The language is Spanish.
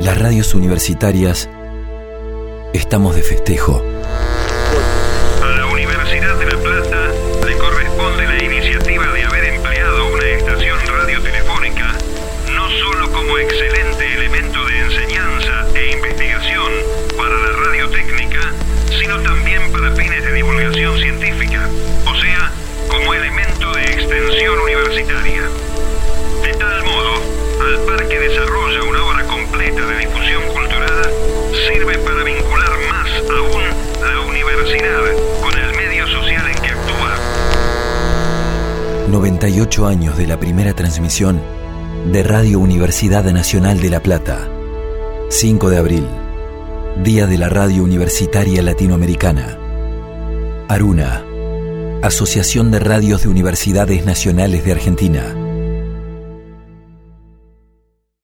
Las radios universitarias estamos de festejo. 98 años de la primera transmisión de Radio Universidad Nacional de La Plata. 5 de abril, Día de la Radio Universitaria Latinoamericana. Aruna, Asociación de Radios de Universidades Nacionales de Argentina.